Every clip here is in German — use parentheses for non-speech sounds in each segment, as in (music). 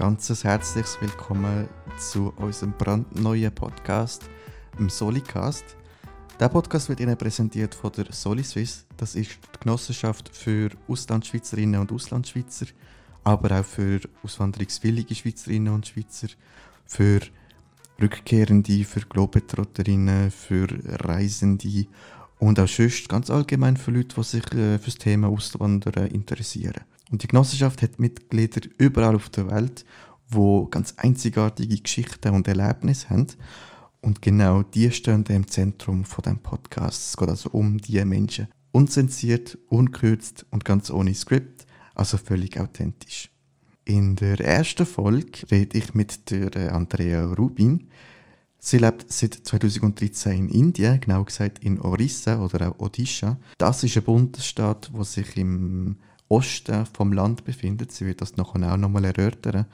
ganz herzliches Willkommen zu unserem brandneuen Podcast, dem Solicast. Der Podcast wird Ihnen präsentiert von der SoliSwiss. Das ist die Genossenschaft für Auslandschweizerinnen und Auslandschweizer, aber auch für auswanderungswillige Schweizerinnen und Schweizer, für Rückkehrende, für Globetrotterinnen, für Reisende und auch sonst ganz allgemein für Leute, die sich äh, für das Thema Auswandern interessieren. Und die Genossenschaft hat Mitglieder überall auf der Welt, wo ganz einzigartige Geschichten und Erlebnisse haben. Und genau die stehen im Zentrum von dem Podcast. Es geht also um diese Menschen. Unzensiert, unkürzt und ganz ohne Skript, also völlig authentisch. In der ersten Folge rede ich mit der äh, Andrea Rubin. Sie lebt seit 2013 in Indien, genau gesagt in Orissa oder auch Odisha. Das ist ein Bundesstaat, wo sich im Osten vom Land befindet. Sie wird das nachher auch nochmal erörtern.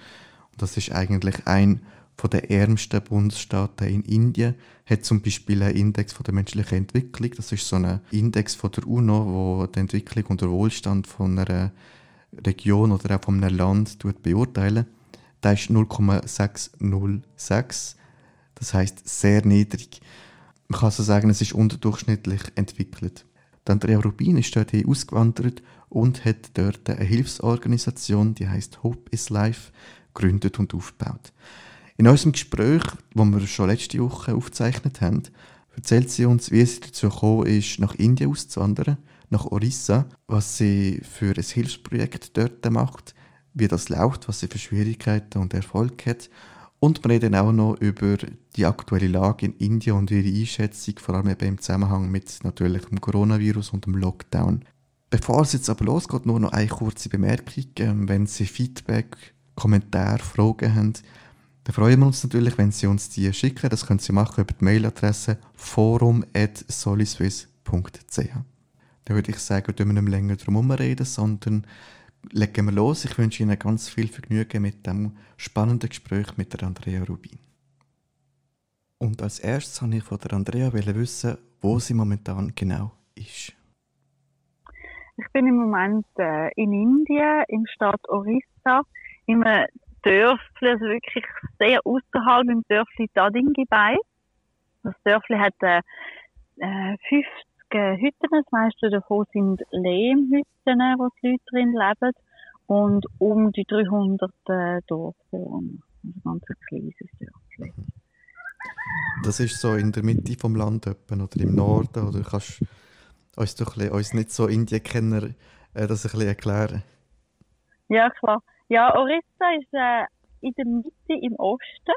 Und das ist eigentlich ein von der ärmsten Bundesstaaten in Indien. Hat zum Beispiel einen Index von der menschlichen Entwicklung. Das ist so ein Index von der UNO, wo die Entwicklung und der Wohlstand von einer Region oder auch von einem Land beurteilen. Der ist 0,606. Das heißt sehr niedrig. Man kann so sagen, es ist unterdurchschnittlich entwickelt. Andrea Rubin ist dort ausgewandert und hat dort eine Hilfsorganisation, die heißt Hope is Life, gegründet und aufgebaut. In unserem Gespräch, wo wir schon letzte Woche aufgezeichnet haben, erzählt sie uns, wie sie dazu gekommen ist, nach Indien auszuwandern, nach Orissa, was sie für ein Hilfsprojekt dort macht, wie das läuft, was sie für Schwierigkeiten und Erfolg hat. Und wir reden auch noch über die aktuelle Lage in Indien und ihre Einschätzung, vor allem eben im Zusammenhang mit natürlich dem Coronavirus und dem Lockdown. Bevor es jetzt aber losgeht, nur noch eine kurze Bemerkung. Ähm, wenn Sie Feedback, Kommentare, Fragen haben, dann freuen wir uns natürlich, wenn Sie uns die schicken. Das können Sie machen über die Mailadresse forum.soliswiss.ch. Dann würde ich sagen, wir nicht länger drum reden, sondern legen wir los. Ich wünsche Ihnen ganz viel Vergnügen mit dem spannenden Gespräch mit der Andrea Rubin. Und als erstes wollte ich von der Andrea wissen, wo sie momentan genau ist. Ich bin im Moment äh, in Indien, im Staat Orissa, in einem Dörfli, also wirklich sehr außerhalb im Dörfli Tadingibai. Das Dörfli hat äh, 50 äh, Hütten, das meiste davon sind Lehmhütten, wo die Leute drin leben und um die 300 äh, Dorfbewohner. Also ganz ein kleines Dörfli. Das ist so in der Mitte vom Land oder im Norden oder kannst uns doch ein uns nicht so Indien-Kenner äh, das ein bisschen erklären? Ja, klar. Ja, Orissa ist äh, in der Mitte im Osten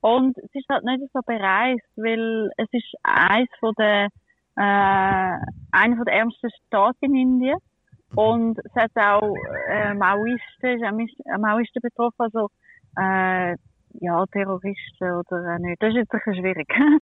und es ist halt nicht so bereist, weil es ist eins von der äh, einer der ärmsten Staaten in Indien und es hat auch äh, Maoisten, ist Maoisten betroffen, also äh, ja, Terroristen oder äh, nicht. Das ist jetzt ein bisschen schwierig. (laughs)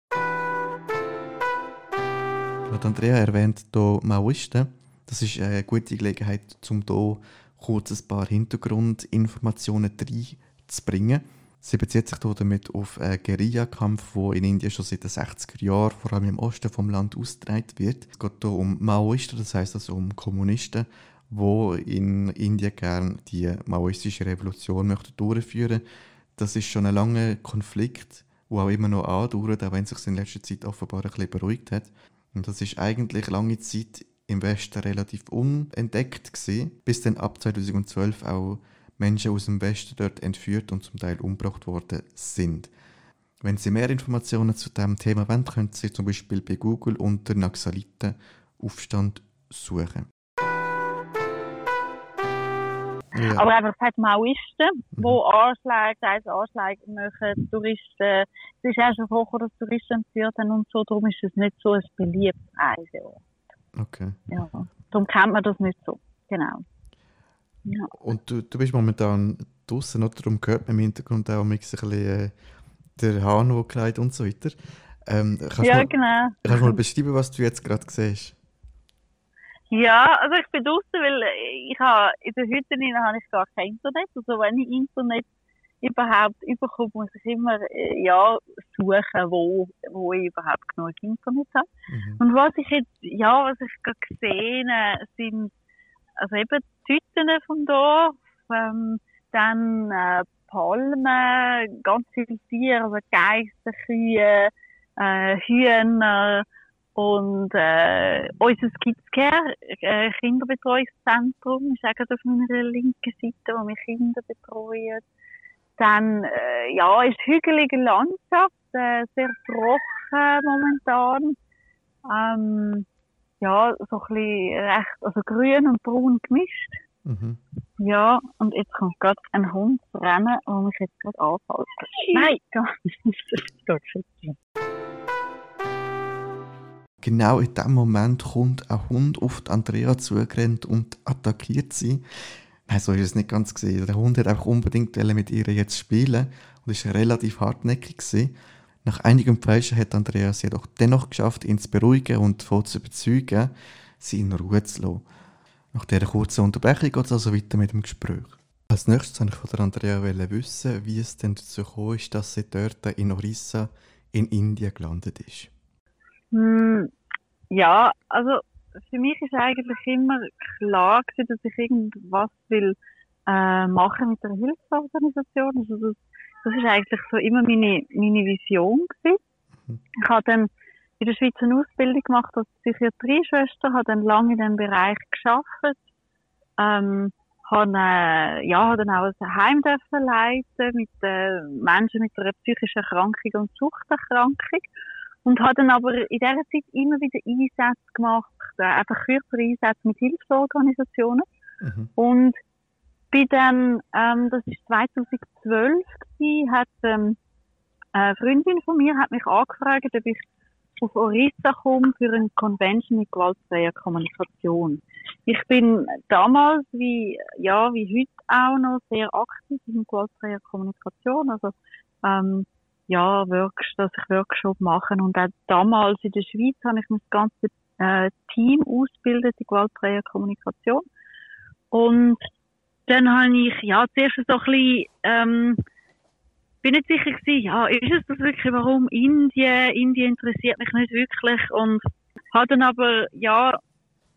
Andrea erwähnt hier Maoisten. Das ist eine gute Gelegenheit, um hier kurz ein paar Hintergrundinformationen reinzubringen. Sie bezieht sich damit auf einen Guerillakampf, der in Indien schon seit den 60er Jahren, vor allem im Osten des Landes, ausgetragen wird. Es geht hier um Maoisten, das heisst also um Kommunisten, die in Indien gerne die maoistische Revolution möchten durchführen möchten. Das ist schon ein langer Konflikt, der auch immer noch andauert, auch wenn es sich in letzter Zeit offenbar ein bisschen beruhigt hat. Und das ist eigentlich lange Zeit im Westen relativ unentdeckt gewesen, bis dann ab 2012 auch Menschen aus dem Westen dort entführt und zum Teil umgebracht worden sind. Wenn Sie mehr Informationen zu diesem Thema wollen, können Sie zum Beispiel bei Google unter Naxaliten-Aufstand suchen. Ja. Aber einfach, hat Maoisten, mhm. die Anschläge, teils Anschläge machen, Touristen, es ist erst eine Woche, dass Touristen entführt haben und so, darum ist es nicht so ein beliebtes Reiseort. Okay. Ja, darum kennt man das nicht so, genau. Ja. Und du, du bist momentan draußen, oder? Darum hört man im Hintergrund auch ein bisschen äh, der Hahn, der kleidet und so weiter. Ähm, ja, mal, genau. Kannst du mal beschreiben, was du jetzt gerade siehst? Ja, also ich bin draußen, weil ich habe, in der Hütte habe ich gar kein Internet. Also wenn ich Internet überhaupt überkomme, muss ich immer, äh, ja, suchen, wo, wo ich überhaupt genug Internet habe. Mhm. Und was ich jetzt, ja, was ich gerade gesehen sind, also eben die Hütten vom Dorf, ähm, dann äh, Palmen, ganz viele Tiere, also Geister, Kühe, äh, Hühner und äh, unser Skizcare äh, Kinderbetreuungszentrum ist auch auf meiner linken Seite, wo wir Kinder betreuen. Dann äh, ja, ist hügelige Landschaft, äh, sehr trocken momentan. Ähm, ja, so ein bisschen recht, also grün und braun gemischt. Mhm. Ja, und jetzt kommt gerade ein Hund rennen, der mich jetzt gerade anfällt. Nein, (laughs) gar nicht. Das geht Genau in dem Moment kommt ein Hund auf die Andrea zugerannt und attackiert sie. Nein, so ist es nicht ganz gesehen. Der Hund hat einfach unbedingt mit ihr jetzt spielen und ist relativ hartnäckig gewesen. Nach einigem Feilschen hat Andrea es jedoch dennoch geschafft, ihn zu beruhigen und davon zu überzeugen, sie in Ruhe zu lassen. Nach dieser kurzen Unterbrechung geht es also weiter mit dem Gespräch. Als nächstes wollte ich von Andrea wissen, wie es denn dazu ist, dass sie dort in Orissa in Indien gelandet ist. Hm, ja, also für mich ist eigentlich immer klar dass ich irgendwas will äh, machen mit der Hilfsorganisation. Also das, das ist eigentlich so immer meine, meine Vision gewesen. Mhm. Ich habe dann in der Schweiz eine Ausbildung gemacht als Psychiatrieschwester, habe dann lange in diesem Bereich geschafft, ähm, habe, äh, ja, habe dann auch ein Heim dürfen leiten mit äh, Menschen mit einer psychischen Erkrankung und Suchterkrankung und habe dann aber in dieser Zeit immer wieder Einsätze gemacht, äh, einfach kürzere Einsätze mit Hilfsorganisationen mhm. und bin dann, ähm, das war 2012 gewesen, hat ähm, eine Freundin von mir hat mich angefragt, ob ich auf Orissa komme für eine Convention mit gewaltfreier Kommunikation. Ich bin damals wie, ja, wie heute auch noch sehr aktiv in gewaltfreier Kommunikation. Also, ähm, ja, Workshop, dass ich Workshop mache. Und auch damals in der Schweiz habe ich mein ganzes äh, Team ausgebildet in gewaltfreier Kommunikation. Und dann habe ich, ja, zuerst so ein bisschen, ähm, bin nicht sicher gewesen, ja, ist es das wirklich, warum Indien? Indien interessiert mich nicht wirklich und habe dann aber, ja,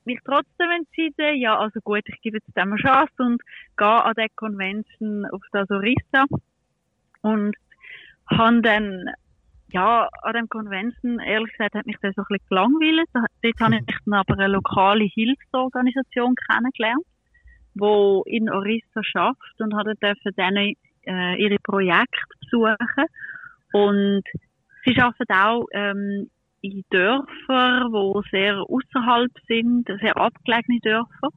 mich trotzdem entschieden, ja, also gut, ich gebe jetzt dem eine Chance und gehe an der Convention auf das Orissa und habe dann, ja, an dem Convention, ehrlich gesagt, hat mich das so ein bisschen gelangweilt. Dort habe ich dann aber eine lokale Hilfsorganisation kennengelernt, die in Orissa schafft und habe dann äh, ihre Projekte besuchen. Und sie arbeiten auch ähm, in Dörfern, wo sehr außerhalb sind, sehr abgelegene Dörfer.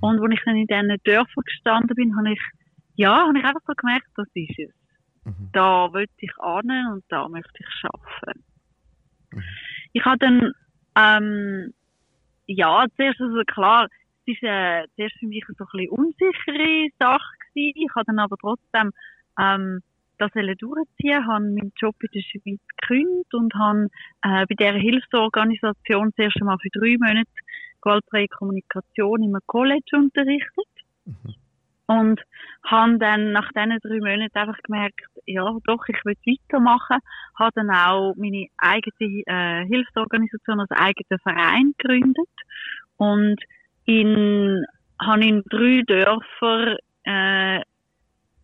Und als ich dann in diesen Dörfern gestanden bin, habe ich, ja, habe ich einfach so gemerkt, das ist es. Mhm. Da will ich ahnen und da möchte ich arbeiten. Mhm. Ich habe dann, ähm, ja, zuerst also klar, war äh, zuerst für mich so ein bisschen unsichere Sache gewesen. Ich habe dann aber trotzdem ähm, das durchziehen, habe meinen Job in der Schweiz gekündigt und habe äh, bei dieser Hilfsorganisation zuerst einmal für drei Monate gewaltfreie Kommunikation in einem College unterrichtet. Mhm. Und habe dann nach diesen drei Monaten einfach gemerkt, ja, doch, ich will weitermachen. Habe dann auch meine eigene äh, Hilfsorganisation, also eigenen Verein gegründet. Und in, habe in drei Dörfern äh,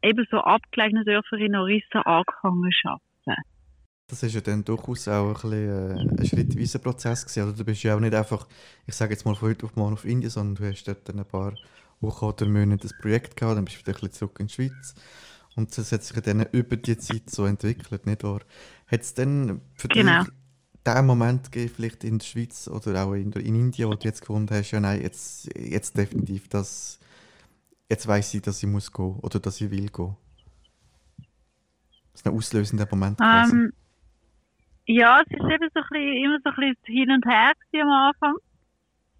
eben so abgelegene Dörfer in Orissa angefangen zu arbeiten. Das ist ja dann durchaus auch ein, bisschen, äh, ein schrittweiser Prozess gewesen. Also du bist ja auch nicht einfach, ich sage jetzt mal von heute auf morgen auf Indien, sondern du hast dort ein paar Wochen oder Monate das Projekt gehabt, dann bist du wieder ein bisschen zurück in die Schweiz. Und das hat sich dann über die Zeit so entwickelt, nicht wahr? Hat es dann für genau. dich den Moment gegeben, vielleicht in der Schweiz oder auch in, in Indien, wo du jetzt gefunden hast, ja nein, jetzt, jetzt definitiv das jetzt weiß ich, dass ich muss gehen oder dass ich will gehen? Das ist ein auslösender Moment. Um, ähm, ja, es ist eben so ein bisschen, immer so ein bisschen hin und her am Anfang.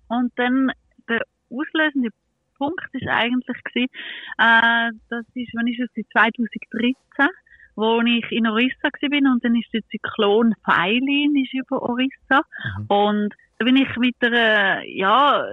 Und dann der auslösende Punkt ist eigentlich gewesen, äh, das ist, wenn ich es 2013, wo ich in Orissa bin und dann ist der Zyklon Feilin ist über Orissa mhm. und da bin ich mit der, ja,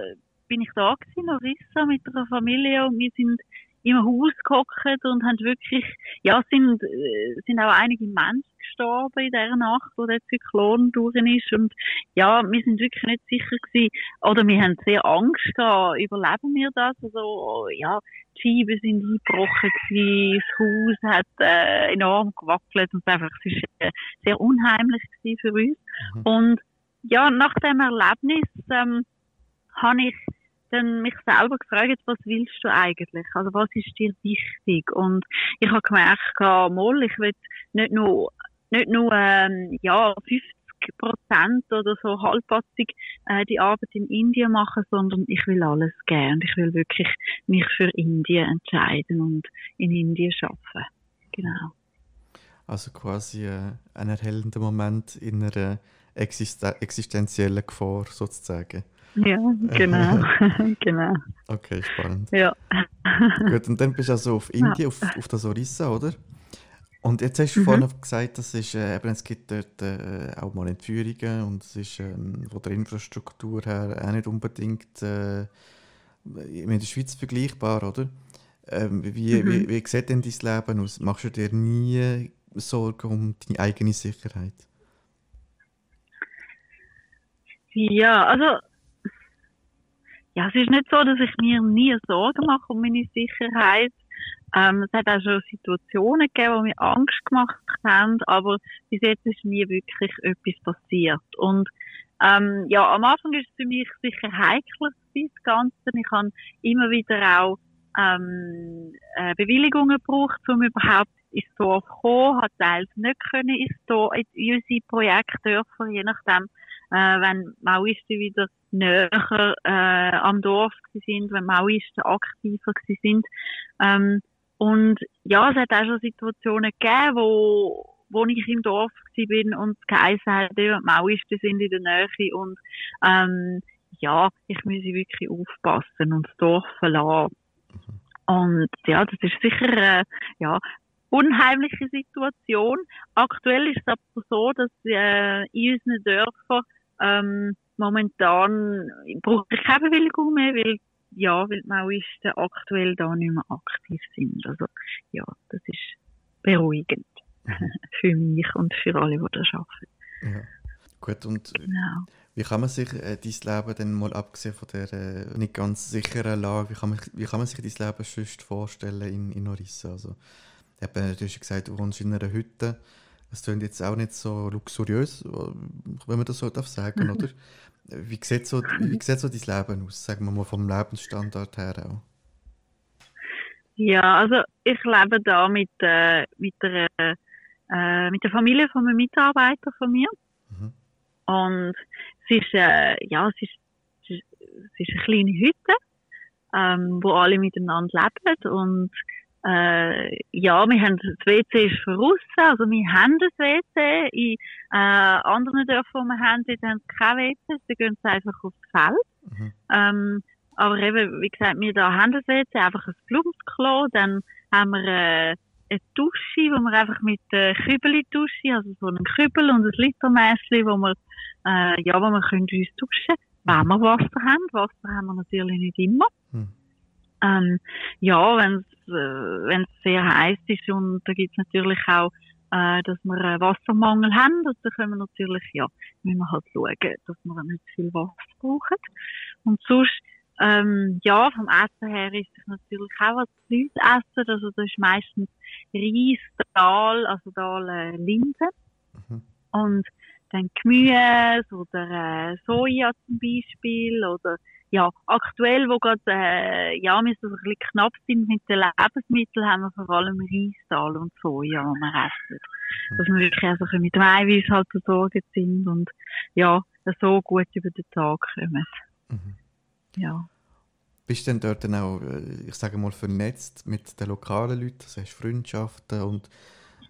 bin ich da gewesen, Larissa, mit einer Familie und wir sind im Haus gehockt und haben wirklich, ja, sind, äh, sind auch einige Menschen gestorben in dieser Nacht, wo der Zyklon durch ist. Und ja, wir sind wirklich nicht sicher gewesen, oder wir haben sehr Angst gehabt, überleben wir das? Also, ja, die Scheiben sind eingebrochen gewesen, das Haus hat äh, enorm gewackelt und einfach, es ist äh, sehr unheimlich gewesen für uns. Mhm. Und ja, nach dem Erlebnis ähm, habe ich dann mich selber gefragt, was willst du eigentlich? Also was ist dir wichtig? Und ich habe gemerkt, mal, ich will nicht nur, nicht nur ähm, ja, 50 Prozent oder so halbpatzig äh, die Arbeit in Indien machen, sondern ich will alles gern. Ich will wirklich mich für Indien entscheiden und in Indien arbeiten. Genau. Also quasi äh, ein erhellender Moment in einer existen existenziellen Gefahr sozusagen. Ja, genau. (laughs) genau. Okay, spannend. Ja. Gut, und dann bist du also auf Indien, ja. auf, auf das Orissa, oder? Und jetzt hast du mhm. vorhin gesagt, dass es, äh, eben, es gibt dort äh, auch mal Entführungen und es ist ähm, von der Infrastruktur her auch nicht unbedingt äh, mit der Schweiz vergleichbar, oder? Ähm, wie, mhm. wie, wie sieht denn dein Leben aus? Machst du dir nie Sorgen um deine eigene Sicherheit? Ja, also ja, es ist nicht so, dass ich mir nie Sorgen mache um meine Sicherheit. Ähm, es hat auch schon Situationen gegeben, wo mir Angst gemacht haben, aber bis jetzt ist nie wirklich etwas passiert. Und ähm, ja, am Anfang ist es für mich sicher heikler, das Ganze. Ich habe immer wieder auch ähm, äh, Bewilligungen gebraucht, um überhaupt ins Dorf zu kommen. Hat teils nicht können ins Dorf, in unsere Projektdörfer, je nachdem, äh, wenn Maoisten wieder näher äh, am Dorf sind, wenn Maoisten aktiver sind. Ähm, und ja, es hat auch schon Situationen gegeben, wo, wo ich im Dorf bin und geheißen hat, die Maoisten sind in der Nähe und ähm, ja, ich muss wirklich aufpassen und das Dorf verlassen. Und ja, das ist sicher äh, ja, unheimliche Situation. Aktuell ist es aber so, dass äh, in unseren Dörfern ähm, momentan brauche ich keine Bewilligung mehr, weil ja, weil die Maoisten aktuell da nicht mehr aktiv sind. Also ja, das ist beruhigend mhm. (laughs) für mich und für alle, die da arbeiten. Ja. Gut, und genau. wie kann man sich äh, dein Leben dann mal abgesehen von der äh, nicht ganz sicheren Lage, wie kann man, wie kann man sich dein Leben sonst vorstellen in, in Orissa? Also, eben, du hast gesagt, du wohnst in einer Hütte. Das klingt jetzt auch nicht so luxuriös, wenn man das so darf sagen, (laughs) oder? Wie sieht, so, wie sieht so dein Leben aus, sagen wir mal vom Lebensstandard her auch? Ja, also ich lebe da mit, äh, mit, der, äh, mit der Familie von einem Mitarbeiter von mir. Mhm. Und es ist, äh, ja, es ist, es ist eine kleine Hütte, ähm, wo alle miteinander leben und äh, ja, wir haben, das WC ist voraus, also wir haben das WC. In äh, anderen Dörfern, die wir haben, dort haben sie kein WC, da gehen sie einfach aufs Feld. Mhm. Ähm, aber eben, wie gesagt, wir da haben das WC, einfach ein Blumenklo, dann haben wir äh, eine Dusche, wo wir einfach mit äh, Kübel duschen, also so einen Kübel und ein Litermäßchen, wo wir, äh, ja, wo wir können uns duschen, wenn wir Wasser haben. Wasser haben wir natürlich nicht immer. Mhm. Ähm, ja, wenn es äh, sehr heiß ist und da gibt es natürlich auch, äh, dass wir einen Wassermangel haben, und da können wir natürlich, ja, müssen wir halt schauen, dass wir nicht viel Wasser brauchen. Und sonst, ähm, ja, vom Essen her ist es natürlich auch, was Leute essen, also das ist meistens Reis, Dahl, also Dahl, äh, Linsen. Mhm. Und dann Gemüse oder äh, Soja zum Beispiel oder ja, aktuell, wo gerade, äh, ja, wir so ein bisschen knapp sind mit den Lebensmitteln, haben wir vor allem Reistal und Soja, die wir essen. Mhm. Dass wir wirklich also mit dem Eiweiß halt versorgt sind und, ja, so gut über den Tag kommen. Mhm. Ja. Bist du denn dort dann auch, äh, ich sage mal, vernetzt mit den lokalen Leuten, also hast Freundschaften und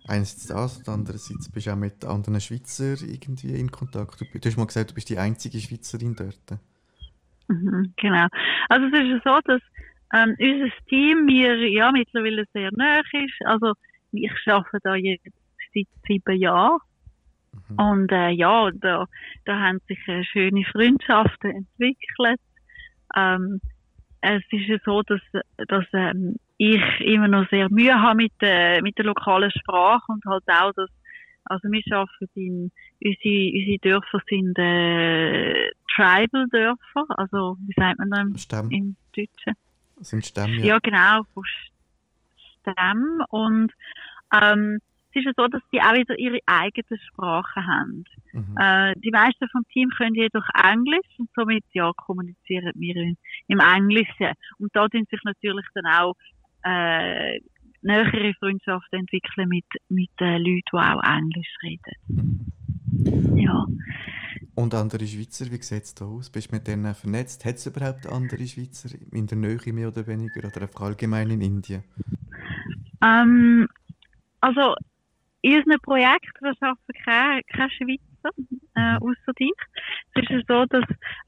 einerseits das und andererseits bist du auch mit anderen Schweizern irgendwie in Kontakt. Du, du hast mal gesagt, du bist die einzige Schweizerin dort. Mhm, genau. Also es ist so, dass ähm, unser Team mir ja mittlerweile sehr nahe ist. Also ich arbeite da jetzt seit sieben Jahren. Mhm. Und äh, ja, da, da haben sich äh, schöne Freundschaften entwickelt. Ähm, es ist ja so, dass, dass ähm, ich immer noch sehr Mühe habe mit, äh, mit der lokalen Sprache und halt auch, dass Also wir arbeiten in, unsere, unsere Dörfer sind äh, Tribal-Dörfer, also wie sagt man da im, Stamm. im Deutschen? Das sind Stämme, ja. Ja, genau, von Stamm. Und ähm, es ist ja so, dass die auch wieder ihre eigene Sprache haben. Mhm. Äh, die meisten vom Team können jedoch Englisch und somit ja, kommunizieren wir im Englischen. Und da tun sich natürlich dann auch äh, nähere Freundschaften entwickeln mit, mit äh, Leuten, die auch Englisch reden. Mhm. Ja. Und andere Schweizer, wie sieht es da aus? Bist du mit denen vernetzt? Hat es überhaupt andere Schweizer in der Nähe mehr oder weniger oder einfach allgemein in Indien? Ähm, also, in unseren Projekten da arbeiten keine, keine Schweizer, äh, Mhm. außer ich. Es ist so, dass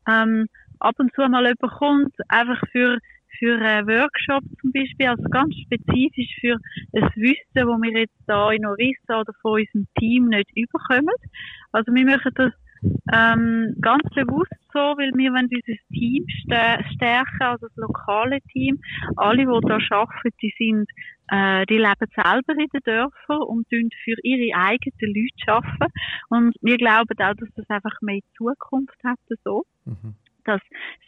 ähm, ab und zu mal jemand kommt, einfach für, für einen Workshop zum Beispiel, also ganz spezifisch für ein Wissen, das wir jetzt da in Orissa oder von unserem Team nicht überkommen. Also wir machen das ähm, ganz bewusst so, weil wir wollen unser Team stär- stärken, also das lokale Team. Alle, die da arbeiten, die sind äh, die leben selber in den Dörfern und tun für ihre eigenen Leute arbeiten. Und wir glauben auch, dass das einfach mehr Zukunft hat, so Mhm. Dass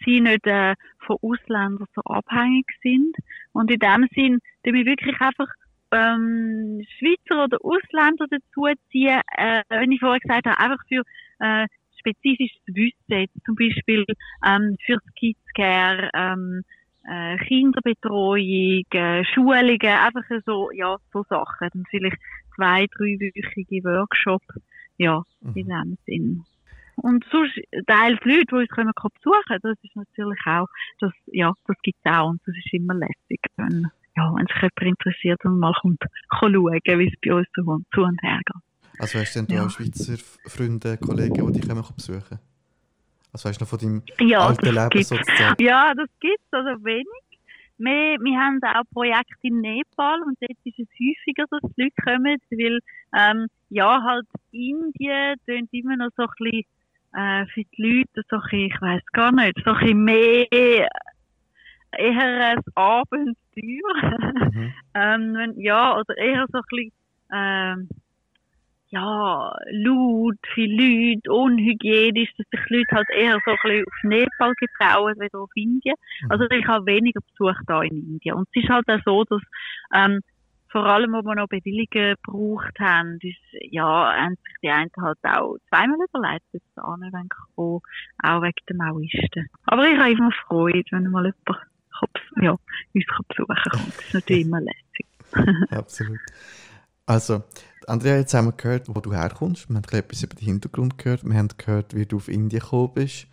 sie nicht äh, von Ausländern so abhängig sind. Und in dem Sinn, dass wir wirklich einfach ähm, Schweizer oder Ausländer dazuziehen, äh, wenn ich vorher gesagt habe, einfach für äh, spezifisches Wissen, zum Beispiel ähm, für das Kids Care, ähm, äh, Kinderbetreuung, äh, Schulungen, einfach so, ja, so Sachen. Dann vielleicht zwei, dreiwöchige Workshops, ja, in Mhm. dem Sinn. Und sonst, teils Leute, die uns kommen besuchen, das ist natürlich auch, das, ja, das gibt's auch und das ist immer lässig, wenn, ja, wenn sich jemand interessiert und mal kommt, kann schauen, wie es bei uns zu, und- zu und her geht. Also hast du denn Ja. auch Schweizer Freunde, Kollegen, die dich kommen besuchen? Also weißt du noch von deinem Ja, alten Leben gibt's. sozusagen? Ja, das gibt's, also wenig. Wir, wir haben auch Projekte in Nepal und dort ist es häufiger, dass die Leute kommen, weil, ähm, ja, halt Indien tönt immer noch so ein bisschen, äh, für die Leute so ein ich weiss gar nicht, so ein mehr, eher ein Abenteuer. Mhm. (laughs) ähm, wenn, ja, oder eher so ein bisschen, ähm, ja, laut, viele Leute, unhygienisch, dass sich Leute halt eher so ein bisschen auf Nepal getrauen, wieder auf Indien. Mhm. Also ich habe weniger Besuch da in Indien. Und es ist halt auch so, dass, ähm, vor allem, wo wir noch Bewilligungen gebraucht haben, ist, ja, haben sich die einen halt auch zweimal überlegt, bis da anwenden kommen, auch wegen den Maoisten. Aber ich habe immer Freude, wenn mal jemand kann, ja, uns kann besuchen kommt. Das ist natürlich immer lässig. (laughs) Absolut. Also, Andrea, jetzt haben wir gehört, wo du herkommst. Wir haben etwas über den Hintergrund gehört. Wir haben gehört, wie du auf Indien gekommen bist.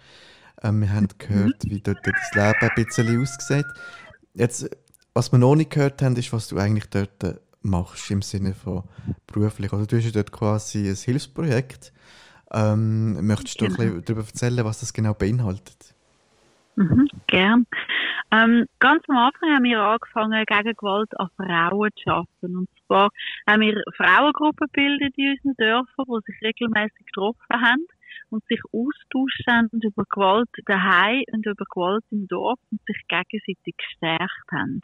Ähm, wir haben gehört, wie dort dein Leben ein bisschen aussieht. Jetzt, was wir noch nicht gehört haben, ist, was du eigentlich dort äh, machst, im Sinne von beruflich. Also, du hast ja dort quasi ein Hilfsprojekt. Ähm, möchtest du ein Genau. bisschen darüber erzählen, was das genau beinhaltet? Mhm, gern. Ähm, ganz am Anfang haben wir angefangen, gegen Gewalt an Frauen zu arbeiten. Und zwar haben wir Frauengruppen gebildet in unseren Dörfern, die sich regelmäßig getroffen haben und sich austauscht haben über Gewalt daheim und über Gewalt im Dorf und sich gegenseitig gestärkt haben.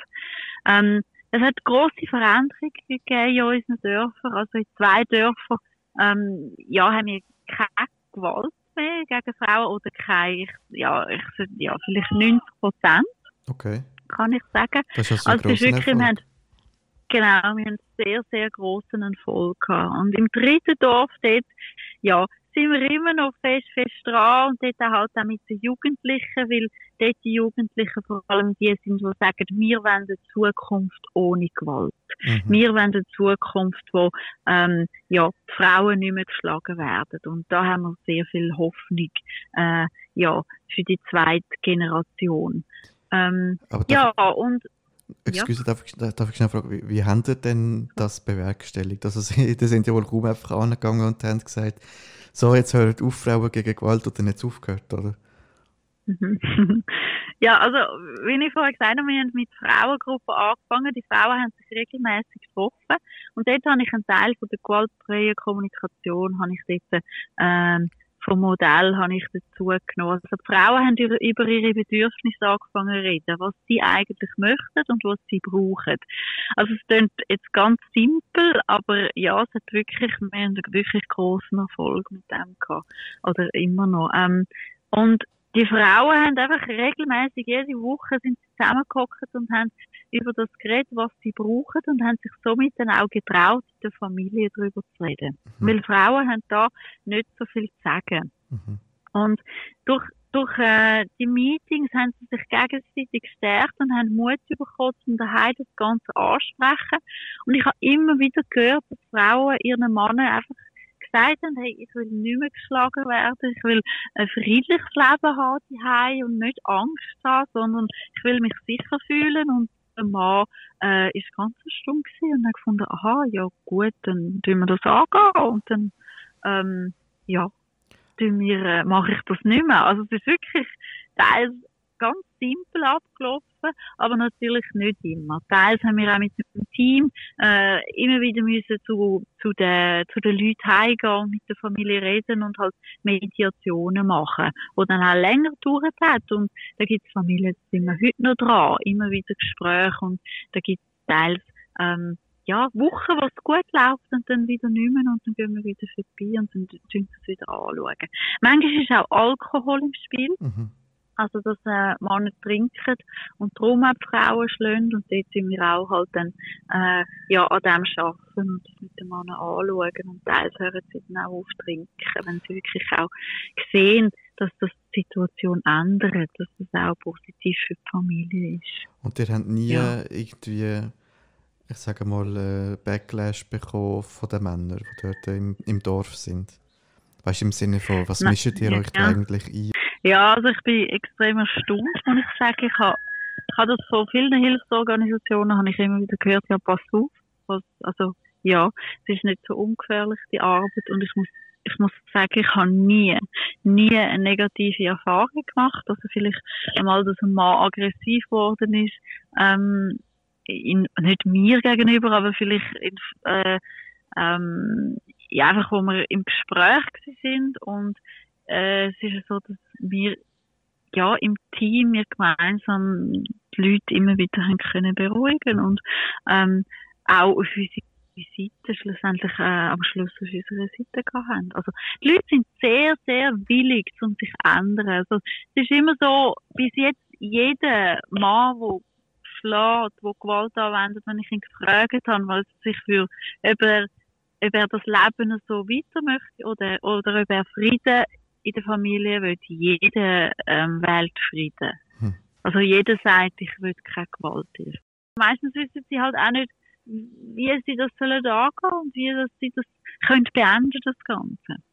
Ähm, es hat grosse Veränderungen gegeben in unseren Dörfern. Also in zwei Dörfern ähm, ja, haben wir keine Gewalt mehr gegen Frauen oder keine, ja, ich, ja, vielleicht 90 Prozent, Okay. kann ich sagen. Das ist also Also wirklich, wir haben, genau, wir haben einen sehr, sehr grossen Erfolg gehabt. Und im dritten Dorf dort, ja, sind wir immer noch fest, fest dran und dort halt auch mit den Jugendlichen, weil dort die Jugendlichen vor allem die sind, die sagen, wir wollen eine Zukunft ohne Gewalt. Mhm. Wir wollen eine Zukunft, wo ähm, ja, die Frauen nicht mehr geschlagen werden. Und da haben wir sehr viel Hoffnung äh, ja, für die zweite Generation. Ähm, ja, und Excuse, darf, ich, darf ich schnell fragen, wie, wie haben ihr denn das bewerkstelligt? Also sie die sind ja wohl kaum einfach angegangen und haben gesagt, so jetzt hört auf Frauen gegen Gewalt oder nicht aufgehört, oder? Mhm. (laughs) ja, also wie ich vorher gesagt habe, wir haben mit Frauengruppen angefangen. Die Frauen haben sich regelmäßig getroffen und dort habe ich einen Teil von der gewaltfreien Kommunikation habe ich dort ähm, vom Modell habe ich dazu genommen. Also die Frauen haben über ihre Bedürfnisse angefangen zu reden, was sie eigentlich möchten und was sie brauchen. Also es klingt jetzt ganz simpel, aber ja, es hat wirklich, wir haben wirklich großen Erfolg mit dem gehabt. Oder immer noch. Ähm, und die Frauen haben einfach regelmäßig jede Woche sind sie zusammengehockt und haben über das geredet, was sie brauchen und haben sich somit dann auch getraut, in der Familie darüber zu reden. Mhm. Weil Frauen haben da nicht so viel zu sagen. Mhm. Und durch, durch äh, die Meetings haben sie sich gegenseitig gestärkt und haben Mut bekommen, um daheim das Ganze ansprechen. Und ich habe immer wieder gehört, dass Frauen ihren Männern einfach gesagt haben, hey, ich will nicht mehr geschlagen werden, ich will ein friedliches Leben haben daheim und nicht Angst haben, sondern ich will mich sicher fühlen und der Mann äh, ist ganz stumm gewesen und hat gefunden, aha, ja gut, dann tun wir das angehen und dann ähm, ja, tun wir, äh, mache ich das nicht mehr. Also es ist wirklich teils ganz simpel abgelaufen, aber natürlich nicht immer. Teils haben wir auch mit dem Team äh, immer wieder müssen zu, zu, den, zu den Leuten heimgehen und mit der Familie reden und halt Mediationen machen, wo dann auch länger gedauert hat. Und da gibt es Familien, die sind wir heute noch dran, immer wieder Gespräche und da gibt es teils ähm, ja, Wochen, wo es gut läuft und dann wieder nicht mehr und dann gehen wir wieder vorbei und dann tun wir es wieder anschauen. Manchmal ist auch Alkohol im Spiel. Mhm also dass äh, Männer trinken und darum auch die Frauen schlagen und dort sind wir auch halt dann äh, ja, an dem arbeiten und das mit den Männern anschauen und teils hören sie dann auch auf trinken, wenn sie wirklich auch sehen, dass das die Situation ändert, dass das auch positiv für die Familie ist. Und ihr habt nie ja. irgendwie, ich sage mal, äh, Backlash bekommen von den Männern, die dort im, im Dorf sind? Weißt du, im Sinne von, was mischt ihr euch da eigentlich ein? Ja, also ich bin extrem erstaunt, muss ich sagen. Ich habe, ich habe das von vielen Hilfsorganisationen, habe ich immer wieder gehört, ja, pass auf. Was, also, ja, es ist nicht so ungefährlich, die Arbeit. Und ich muss, ich muss sagen, ich habe nie, nie eine negative Erfahrung gemacht. Also vielleicht einmal, dass ein Mann aggressiv geworden ist, ähm, in, nicht mir gegenüber, aber vielleicht in, äh, ähm, ja, einfach, wo wir im Gespräch sind und äh, es ist so, dass wir ja im Team wir gemeinsam die Leute immer wieder haben können beruhigen und ähm, auch auf unsere Seite schlussendlich äh, am Schluss auf unserer Seite haben. Also die Leute sind sehr, sehr willig, um sich zu ändern. Also es ist immer so, bis jetzt jeder Mann, der schlägt, der Gewalt anwendet, wenn ich ihn gefragt habe, was sich für, ob er, ob er das Leben so weiter möchte oder, oder ob er Frieden in der Familie will jeder ähm, Weltfrieden. Hm. Also jeder sagt, ich will keine Gewalt. Meistens wissen sie halt auch nicht, wie sie das sollen angehen und wie sie das können beenden, das Ganze.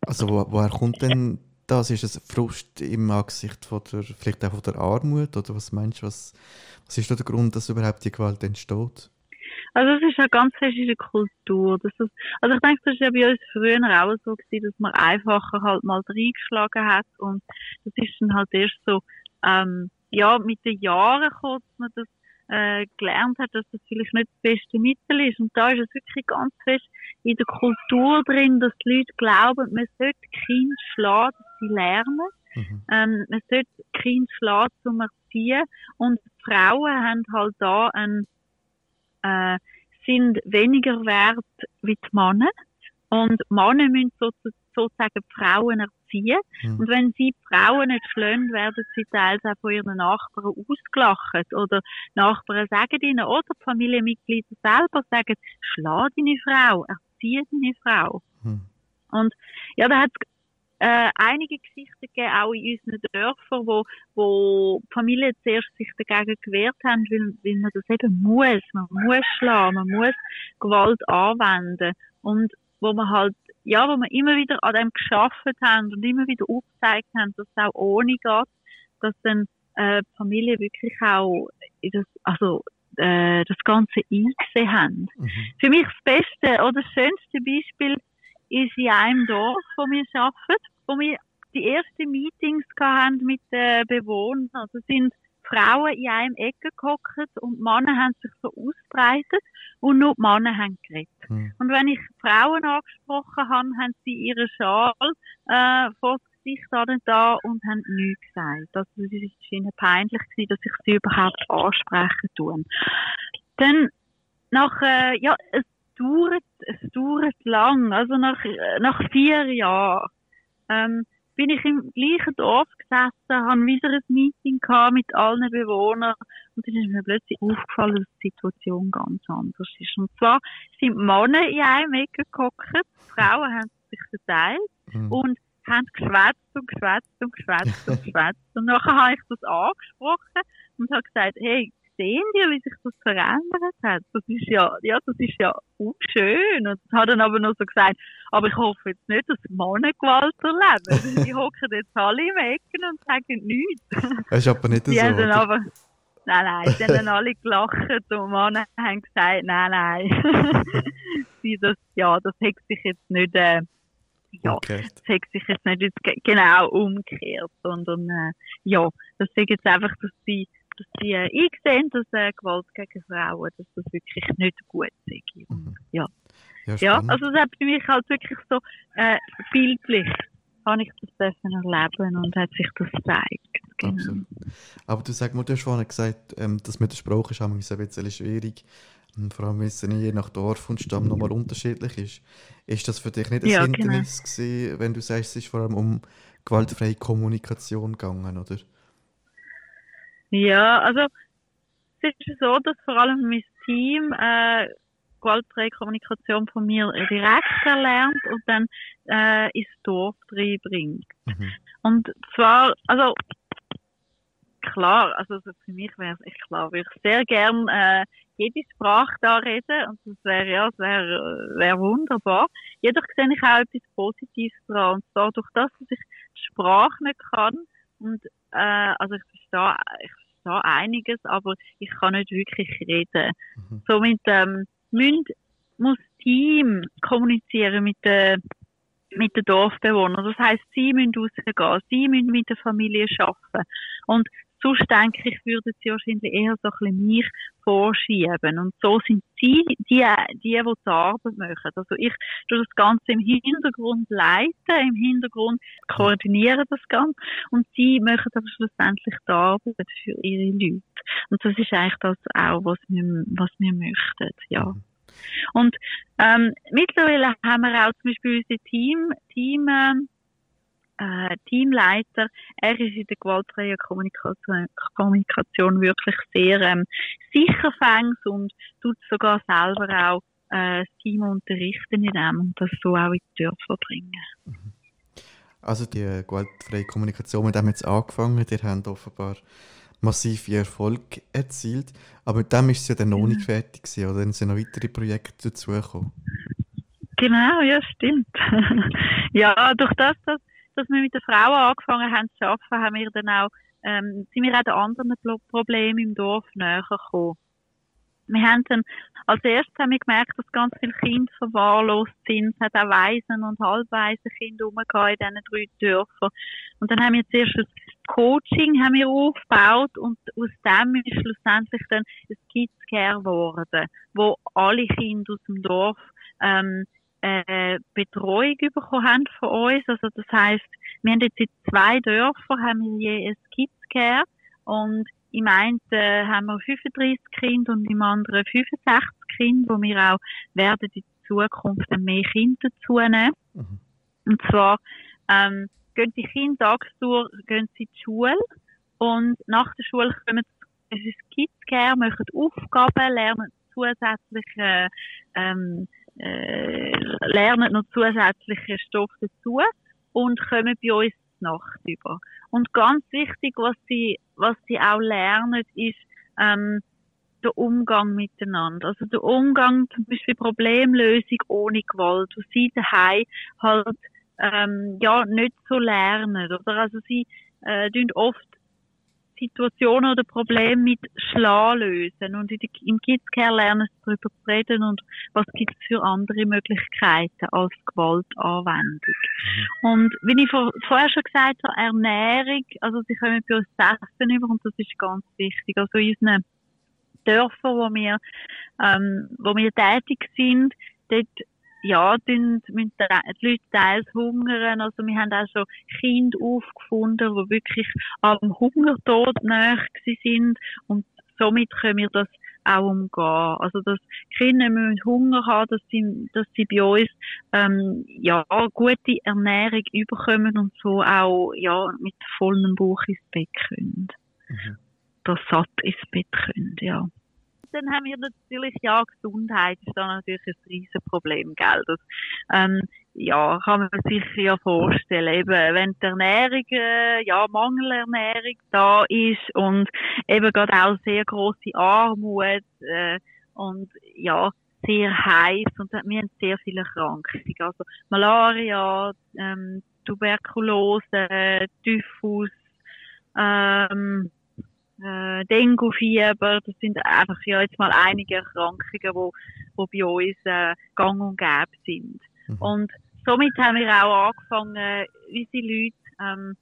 Also wo, woher kommt denn das? Ist es Frust im Angesicht von der, vielleicht auch von der Armut oder was meinst du, was, was ist da der Grund, dass überhaupt die Gewalt entsteht? Also es ist eine ganz verschiedene Kultur. Das ist, also ich denke, das ist ja bei uns früher auch so gewesen, dass man einfacher halt mal reingeschlagen hat und das ist dann halt erst so, ähm, ja, mit den Jahren dass man das äh, gelernt hat, dass das vielleicht nicht das beste Mittel ist. Und da ist es wirklich ganz fest in der Kultur drin, dass die Leute glauben, man sollte Kinder schlagen, dass sie lernen. Mhm. Ähm, man sollte Kinder schlagen zum Erziehen. Und Frauen haben halt da einen äh, sind weniger wert wie die Männer. Und Männer müssen sozusagen Frauen erziehen. Mhm. Und wenn sie Frauen nicht schlagen, werden sie teils auch von ihren Nachbarn ausgelacht. Oder Nachbarn sagen ihnen, oder Familienmitglieder selber sagen, schlag deine Frau, erziehe deine Frau. Mhm. Und ja, da hat äh, einige Gesichter gegeben, auch in unseren Dörfern, wo, wo Familien zuerst sich dagegen gewehrt haben, weil, weil man das eben muss. Man muss schlagen, man muss Gewalt anwenden. Und wo man halt, ja, wo wir immer wieder an dem geschafft haben und immer wieder aufgezeigt haben, dass es auch ohne geht, dass dann äh, die Familie wirklich auch das, also äh, das Ganze eingesehen haben. Mhm. Für mich das beste oder das schönste Beispiel ist in einem Dorf, wo wir arbeiten, wo wir die ersten Meetings hatten mit den Bewohnern. Also sind Frauen in einem Ecke gehockt und Männer haben sich so ausbreitet und nur die Männer haben geredet. Mhm. Und wenn ich Frauen angesprochen habe, haben sie ihren Schal äh, vor das Gesicht da und haben nichts gesagt. Also es war ihnen peinlich, gewesen, dass ich sie überhaupt ansprechen tue. Dann nach, äh, ja, es dauert, es dauert lang, also nach, nach vier Jahren, ähm, bin ich im gleichen Dorf gesessen, habe wieder ein Meeting gehabt mit allen Bewohnern und dann ist mir plötzlich aufgefallen, dass die Situation ganz anders ist. Und zwar sind Männer in einem Ecke gehockt, Frauen haben sich verteilt mhm. und haben geschwätzt und geschwätzt und geschwätzt und (laughs) geschwätzt. Und nachher habe ich das angesprochen und habe gesagt, hey, sehen die, wie sich das verändert hat? Das ist ja, ja, das ist ja schön. Und hat dann aber noch so gesagt, aber ich hoffe jetzt nicht, dass Mannengewalt erleben. die hocken jetzt alle im Ecken und sagen nichts. Das ist aber nicht die so. Haben dann aber, nein, nein, die haben dann alle gelacht und Männer haben gesagt, nein, nein. (laughs) Sie, das, ja, das hat sich jetzt nicht, äh, ja, okay. das hat sich jetzt nicht genau umgekehrt, sondern, äh, ja, das ist jetzt einfach, dass sie dass sie äh, eingesehen, dass äh, Gewalt gegen Frauen, dass das wirklich nicht gut ist. Mhm. Ja. Ja, ja, also das hat für mich halt wirklich so äh, bildlich habe ich das dürfen erleben und hat sich das gezeigt. Genau. Absolut. Aber du sagst, du hast vorhin gesagt, ähm, dass mit der Sprache ist ein bisschen schwierig. Und vor allem, weil es je nach Dorf und Stamm nochmal unterschiedlich ist. Ist das für dich nicht ein ja, genau. Hindernis genau. gewesen, wenn du sagst, es ist vor allem um gewaltfreie Kommunikation gegangen, oder? Ja, also es ist so, dass vor allem mein Team äh, gewaltfreie Kommunikation von mir direkt erlernt und dann äh, ins Dorf reinbringt. Mhm. Und zwar, also klar, also für mich wäre es echt klar, würde ich sehr gern äh, jede Sprache da reden und das wäre ja, das wäre wär wunderbar. Jedoch sehe ich auch etwas Positives daran und zwar durch das, dass ich die Sprache nicht kann und äh, also ich verstehe, ich verstehe einiges, aber ich kann nicht wirklich reden. Mhm. Somit ähm, münd, muss das Team kommunizieren mit den mit den Dorfbewohnern. Das heißt, sie müssen rausgehen, sie müssen mit der Familie arbeiten. Und sonst denke ich, würden sie wahrscheinlich eher so ein bisschen mich vorschieben. Und so sind sie die, die, die die Arbeit machen. Also ich tue das Ganze im Hintergrund leiten, im Hintergrund koordinieren das Ganze. Und sie machen aber schlussendlich die Arbeit für ihre Leute. Und das ist eigentlich das auch, was wir, was wir möchten, ja. Und ähm, mittlerweile haben wir auch zum Beispiel unser Team, Team ähm, äh, Teamleiter. Er ist in der gewaltfreien Kommunikation, Kommunikation wirklich sehr ähm, sicher fängt und tut sogar selber auch äh, das Team unterrichten in dem und das so auch in die Dörfer bringen. Mhm. Also die gewaltfreie Kommunikation, mit dem jetzt angefangen, die haben offenbar massive Erfolg erzielt, aber mit dem ist es ja dann noch nicht fertig gewesen, oder? Dann sind noch weitere Projekte dazugekommen. Genau, ja, stimmt. (laughs) ja, durch das, dass dass wir mit den Frauen angefangen haben zu arbeiten, haben wir dann auch, ähm, sind wir auch den anderen Problemen im Dorf näher gekommen. Wir haben dann, als erstes haben wir gemerkt, dass ganz viele Kinder verwahrlost sind. Es hat auch Waisen und halbweise Kinder rumgehauen in diesen drei Dörfern. Und dann haben wir zuerst ein Coaching haben wir aufgebaut und aus dem ist schlussendlich dann ein Kids Care geworden, wo alle Kinder aus dem Dorf ähm, äh, Betreuung bekommen haben von uns. Also das heißt, wir haben jetzt in zwei Dörfern haben wir je ein Kids Care und im einen äh, haben wir 35 Kinder und im anderen 65 Kinder, wo wir auch werden in Zukunft mehr Kinder dazu nehmen. Mhm. Und zwar ähm, gehen die Kinder tagsüber gehen sie in die Schule und nach der Schule kommen sie ins Kids Care, machen Aufgaben, lernen zusätzliche ähm, äh, lernen noch zusätzliche Stoffe dazu und kommen bei uns Nacht über. Und ganz wichtig, was sie, was sie auch lernen, ist ähm, der Umgang miteinander. Also der Umgang, zum Beispiel Problemlösung ohne Gewalt, wo sie daheim halt ähm, ja nicht so lernen. Oder also sie äh, oft Situationen oder Probleme mit Schlagen lösen und im Kidscare lernen sie darüber zu reden und was gibt es für andere Möglichkeiten als Gewaltanwendung. Mhm. Und wie ich vor, vorher schon gesagt habe, Ernährung, also sie kommen bei uns Essen über und das ist ganz wichtig. Also in unseren Dörfern, wo wir, ähm, wo wir tätig sind, dort ja, müssen die Leute teils hungern. Also wir haben auch schon Kinder aufgefunden, die wirklich am Hungertod nahe sind und somit können wir das auch umgehen. Also, dass Kinder müssen Hunger haben, dass sie, dass sie bei uns, ähm, ja, gute Ernährung überkommen und so auch, ja, mit vollem Bauch ins Bett können. Mhm. Dass satt ins Bett können, ja dann haben wir natürlich, ja, Gesundheit ist da natürlich ein Riesenproblem, gell. Das, ähm, ja, kann man sich ja vorstellen, eben, wenn die Ernährung, äh, ja, Mangelernährung da ist und eben gerade auch sehr große Armut, äh, und ja, sehr heiß und wir haben sehr viele Krankheiten. Also Malaria, ähm, Tuberkulose, Typhus, ähm, äh, Dengue-Fieber, das sind einfach ja jetzt mal einige Erkrankungen, wo, wo bei uns äh, gang und gäbe sind. Mhm. Und somit haben wir auch angefangen, unsere Leute ähm,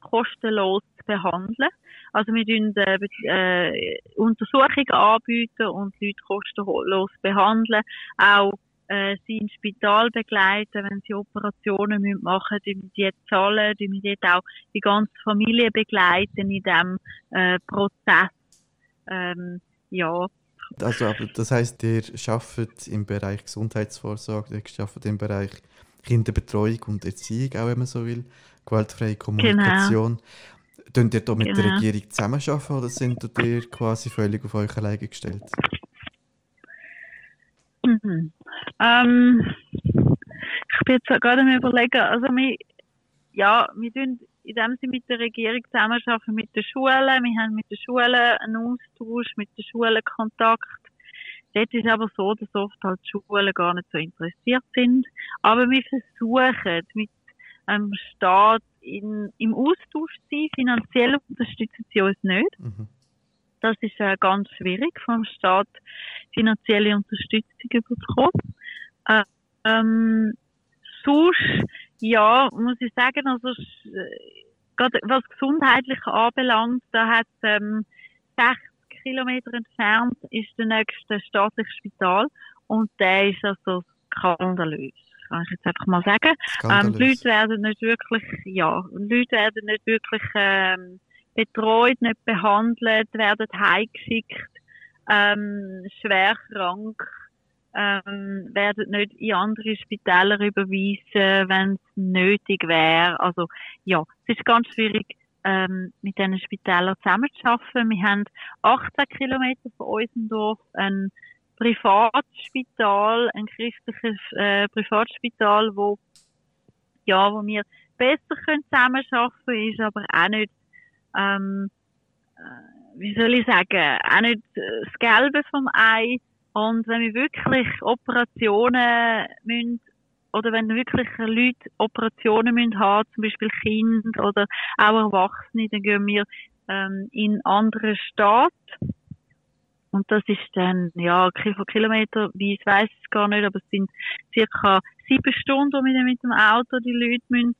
kostenlos zu behandeln. Also wir tun äh, äh, Untersuchungen anbieten und Leute kostenlos behandeln. Auch äh, sie ins Spital begleiten, wenn sie Operationen müssen machen müssen, die jetzt zahlen, die dort auch die ganze Familie begleiten in diesem äh, Prozess. Ähm, ja. Also, aber das heißt, ihr arbeitet im Bereich Gesundheitsvorsorge, ihr arbeitet im Bereich Kinderbetreuung und Erziehung, auch wenn man so will, gewaltfreie Kommunikation. Genau. Könnt ihr da mit genau. der Regierung zusammenarbeiten oder sind ihr quasi völlig auf euch alleine gestellt? Mhm. Ähm, ich bin jetzt gerade am überlegen, also wir, ja, wir tun in dem Sinne mit der Regierung zusammenarbeiten mit den Schulen. Wir haben mit den Schulen einen Austausch, mit den Schulen Kontakt. Dort ist aber so, dass oft halt Schulen gar nicht so interessiert sind. Aber wir versuchen mit dem Staat in, im Austausch zu sein. Finanziell unterstützen sie uns nicht. Mhm. Das ist äh, ganz schwierig, vom Staat finanzielle Unterstützung bekommen. Äh, ähm, sonst, ja, muss ich sagen, also, äh, gerade was gesundheitlich anbelangt, da hat ähm, 60 Kilometer entfernt ist der nächste staatliche Spital und der ist also skandalös kann ich jetzt einfach mal sagen. Ähm, die Leute werden nicht wirklich, ja, die Leute werden nicht wirklich ähm, betreut, nicht behandelt, werden heimgeschickt, ähm, schwer krank, ähm, werden nicht in andere Spitäler überwiesen, wenn es nötig wäre. Also ja, es ist ganz schwierig, ähm, mit diesen Spitälern zusammenzuarbeiten. Wir haben 18 Kilometer von unserem Dorf ein Privatspital, ein christliches äh, Privatspital, wo ja, wo wir besser können zusammenarbeiten können, ist aber auch nicht ähm, äh, wie soll ich sagen, auch nicht das Gelbe vom Ei. Und wenn wir wirklich Operationen müssen, oder wenn wirklich Leute Operationen müssen haben, zum Beispiel Kinder oder auch Erwachsene, dann gehen wir ähm, in andere Staat. Und das ist dann, ja, von Kilometer, wie ich weiß es gar nicht, aber es sind circa sieben Stunden, wo wir mit dem Auto die Leute müssen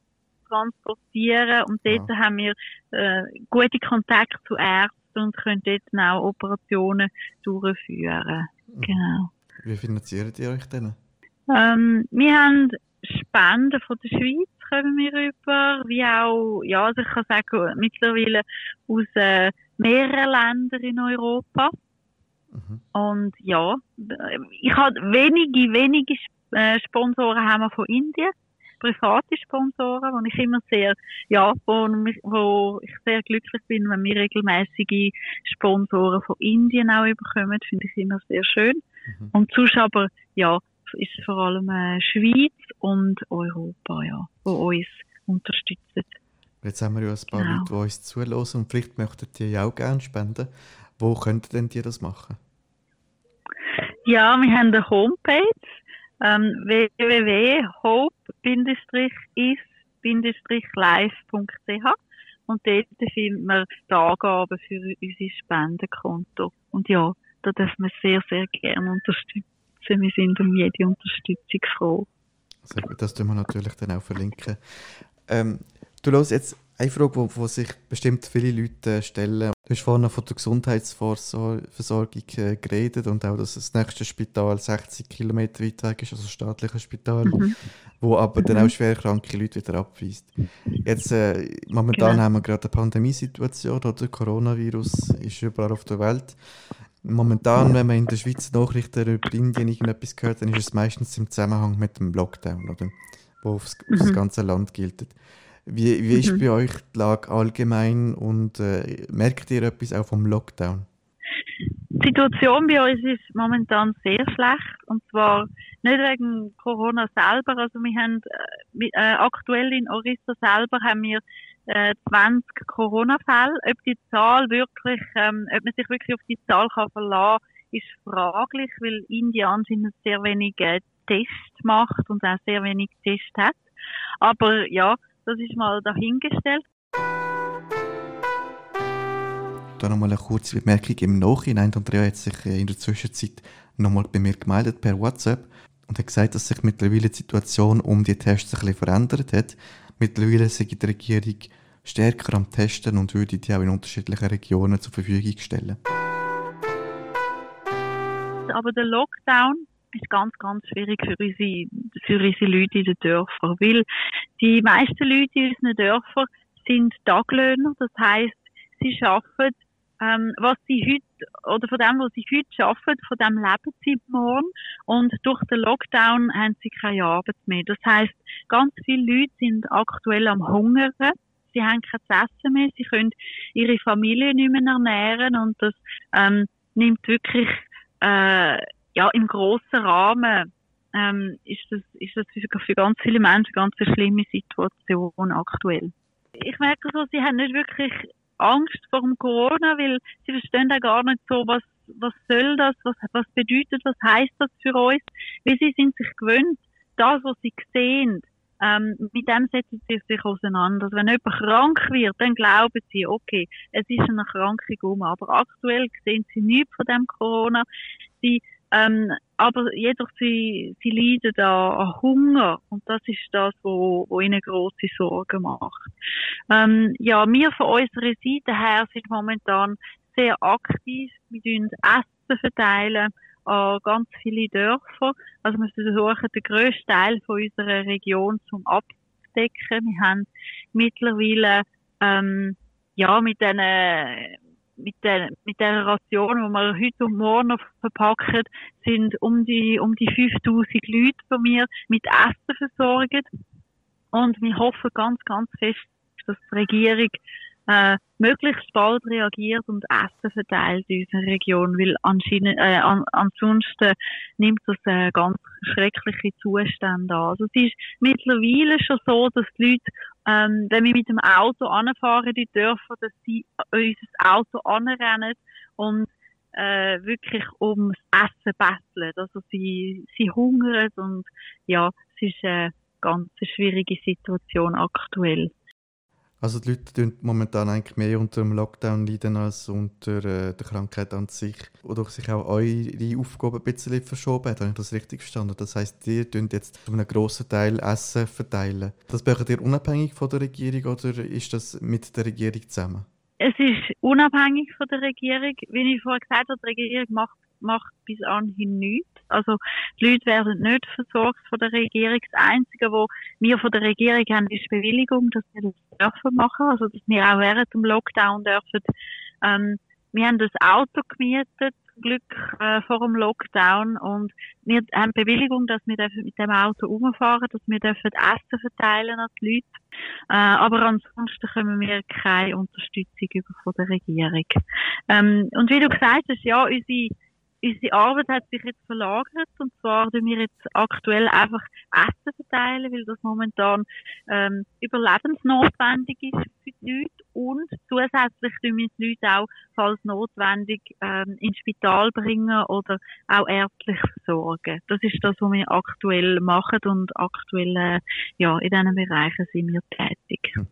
transportieren und dort ja. haben wir äh, gute Kontakte zu Ärzten und können dort auch Operationen durchführen. Mhm. Genau. Wie finanziert ihr euch denn? Ähm, wir haben Spenden von der Schweiz kommen wir rüber, wie auch, ja, also ich kann sagen, mittlerweile aus äh, mehreren Ländern in Europa. Mhm. Und ja, ich habe wenige, wenige äh, Sponsoren haben wir von Indien private Sponsoren, wo ich immer sehr, ja, wo, wo ich sehr glücklich bin, wenn wir regelmäßige Sponsoren von Indien auch bekommen, finde ich immer sehr schön. Mhm. Und sonst aber, ja, ist es vor allem äh, Schweiz und Europa, ja, wo uns unterstützen. Jetzt haben wir ja ein paar genau. Leute, die uns zulassen und vielleicht möchten die auch gerne spenden. Wo könnten denn die das machen? Ja, wir haben eine Homepage ähm, www.hope-is-live.ch und dort finden wir die Angaben für unser Spendenkonto. Und ja, da dürfen wir sehr, sehr gerne unterstützen. Wir sind um jede Unterstützung froh. Sehr gut, das tun wir natürlich dann auch verlinken. Ähm, du los jetzt eine Frage, die sich bestimmt viele Leute stellen. Du hast vorhin von der Gesundheitsversorgung äh, geredet und auch, dass das nächste Spital 60 Kilometer weit weg ist, also das staatliche Spital, mhm. wo aber mhm. dann auch schwerkranke Leute wieder abweist. Jetzt, äh, momentan genau. haben wir gerade eine Pandemiesituation, oder der Coronavirus ist überall auf der Welt. Momentan, wenn man in der Schweiz Nachrichten über Indien irgendetwas hört, dann ist es meistens im Zusammenhang mit dem Lockdown, oder? Wo aufs, mhm. aufs ganze Land gilt. Wie, wie ist mhm. bei euch die Lage allgemein und äh, merkt ihr etwas auch vom Lockdown? Die Situation bei uns ist momentan sehr schlecht und zwar nicht wegen Corona selber. Also wir haben äh, äh aktuell in Orissa selber haben wir äh, 20 Corona-Fälle. Ob die Zahl wirklich, ähm, ob man sich wirklich auf die Zahl kann verlassen, ist fraglich, weil Indien anscheinend sehr wenige Tests macht und auch sehr wenig Tests hat. Aber ja, das ist mal dahingestellt. Da nochmal eine kurze Bemerkung im Nachhinein. Andrea hat sich äh, in der Zwischenzeit nochmal bei mir gemeldet per WhatsApp und hat gesagt, dass sich mittlerweile die Situation um die Tests ein bisschen verändert hat. Mittlerweile sei die Regierung stärker am Testen und würde die auch in unterschiedlichen Regionen zur Verfügung stellen. Aber der Lockdown ist ganz, ganz schwierig für unsere, für unsere Leute in den Dörfern, weil die meisten Leute in unseren Dörfern sind Taglöhner, das heißt, sie arbeiten, ähm, was sie heute, oder von dem, was sie heute arbeiten, von dem leben sie morgen. Und durch den Lockdown haben sie keine Arbeit mehr. Das heißt, ganz viele Leute sind aktuell am Hungern, sie haben kein Essen mehr, sie können ihre Familie nicht mehr ernähren. Und das ähm, nimmt wirklich äh, ja, im grossen Rahmen ähm, ist das, ist das für, für ganz viele Menschen eine ganz schlimme Situation aktuell. Ich merke so, sie haben nicht wirklich Angst vor dem Corona, weil sie verstehen auch gar nicht so, was, was soll das, was, was bedeutet, was heißt das für uns, weil sie sind sich gewöhnt, das, was sie sehen, ähm, mit dem setzen sie sich auseinander. Also wenn jemand krank wird, dann glauben sie, okay, es ist eine Erkrankung um, aber aktuell sehen sie nichts von dem Corona. Sie ähm, aber jedoch sie, sie leiden da an Hunger und das ist das, wo, wo ihnen große Sorgen macht. Ähm, ja, wir von unserer Seite her sind momentan sehr aktiv. Wir tun Essen verteilen an ganz viele Dörfer. Also wir versuchen den grössten Teil von unserer Region zum abzudecken. Wir haben mittlerweile ähm, ja mit diesen mit der, mit der Ration, die wir heute und morgen noch verpacken, sind um die, um die 5000 Leute bei mir mit Essen versorgt. Und wir hoffen ganz, ganz fest, dass die Regierung äh, möglichst bald reagiert und Essen verteilt in unserer Region, weil anscheinend, äh, an, ansonsten nimmt das äh, ganz schreckliche Zustände an. Also es ist mittlerweile schon so, dass die Leute, ähm, wenn wir mit dem Auto anfahren, die dürfen, dass sie unser Auto anrennen und äh, wirklich ums Essen betteln. Also sie, sie hungern und ja, es ist eine ganz schwierige Situation aktuell. Also die Leute leiden momentan eigentlich mehr unter dem Lockdown leiden als unter äh, der Krankheit an sich. Oder sich auch eure Aufgaben ein bisschen verschoben hat. Habe ich das richtig verstanden? Das heisst, ihr tun jetzt einen grossen Teil Essen verteilen. Das macht ihr unabhängig von der Regierung oder ist das mit der Regierung zusammen? Es ist unabhängig von der Regierung. Wie ich vorher gesagt habe, die Regierung macht macht bis anhin nichts. Also die Leute werden nicht versorgt von der Regierung. Das Einzige, was wir von der Regierung haben, ist die Bewilligung, dass wir das dürfen machen. Also dass wir auch während dem Lockdown dürfen. Ähm, wir haben das Auto gemietet, Glück äh, vor dem Lockdown und wir haben Bewilligung, dass wir mit dem Auto rumfahren, dass wir dürfen Essen verteilen an die Leute. Äh, aber ansonsten können wir keine Unterstützung über von der Regierung. Ähm, und wie du gesagt hast, ja, unsere unsere Arbeit hat sich jetzt verlagert und zwar tun wir jetzt aktuell einfach Essen verteilen, weil das momentan ähm, überlebensnotwendig ist für die Leute und zusätzlich tun wir die Leute auch, falls notwendig, ähm, ins Spital bringen oder auch ärztlich versorgen. Das ist das, was wir aktuell machen und aktuell äh, ja, in diesen Bereichen sind wir tätig. Hm.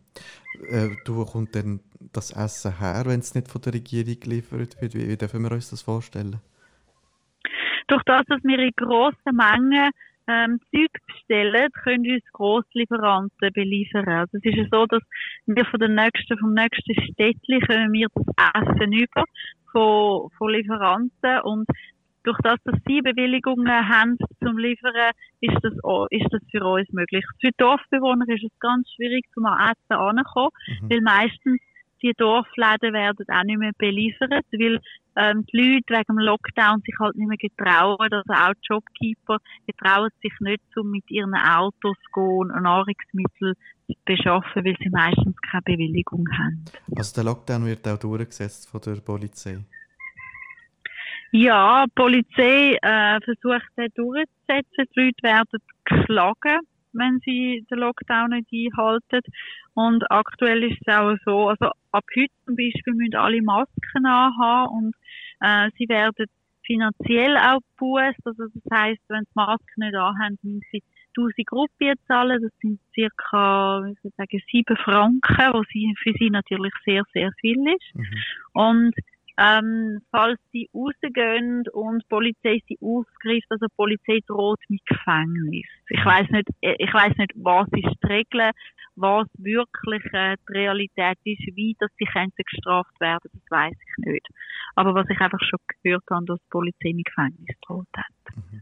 Äh, du kommt denn das Essen her, wenn es nicht von der Regierung geliefert wird? Wie, wie dürfen wir uns das vorstellen? Durch das, dass wir in grossen Mengen ähm, Zeug bestellen, können uns Grosslieferanten beliefern. Also es ist ja so, dass wir von den nächsten, vom nächsten Städtchen können wir das Essen über von, von Lieferanten und durch das, dass sie Bewilligungen haben zum Liefern, ist das, auch, ist das für uns möglich. Für Dorfbewohner ist es ganz schwierig, zum Essen anzukommen, mhm. weil meistens die Dorfläden werden auch nicht mehr beliefert, weil ähm, die Leute wegen dem Lockdown sich halt nicht mehr getrauen, also auch die Jobkeeper getrauen sich nicht, um mit ihren Autos zu gehen und Nahrungsmittel zu beschaffen, weil sie meistens keine Bewilligung haben. Also der Lockdown wird auch durchgesetzt von der Polizei? Ja, die Polizei äh, versucht den durchzusetzen. Die Leute werden geschlagen, wenn sie den Lockdown nicht einhalten. Und aktuell ist es auch so, also ab heute zum Beispiel müssen alle Masken anhaben und äh, sie werden finanziell auch gebußt. Also das heisst, wenn sie Masken nicht anhaben, müssen sie 1000 Gruppen zahlen. Das sind circa, ich würde sagen, 7 Franken, was für sie natürlich sehr, sehr viel ist. Mhm. Und ähm, falls sie rausgehen und die Polizei sie aufgreift, also die Polizei droht mit Gefängnis. Ich weiß nicht, ich weiß nicht, was ist die Regel, was wirklich äh, die Realität ist, wie dass sie gestraft werden, das weiß ich nicht. Aber was ich einfach schon gehört habe, dass die Polizei mit Gefängnis droht hat. Mhm.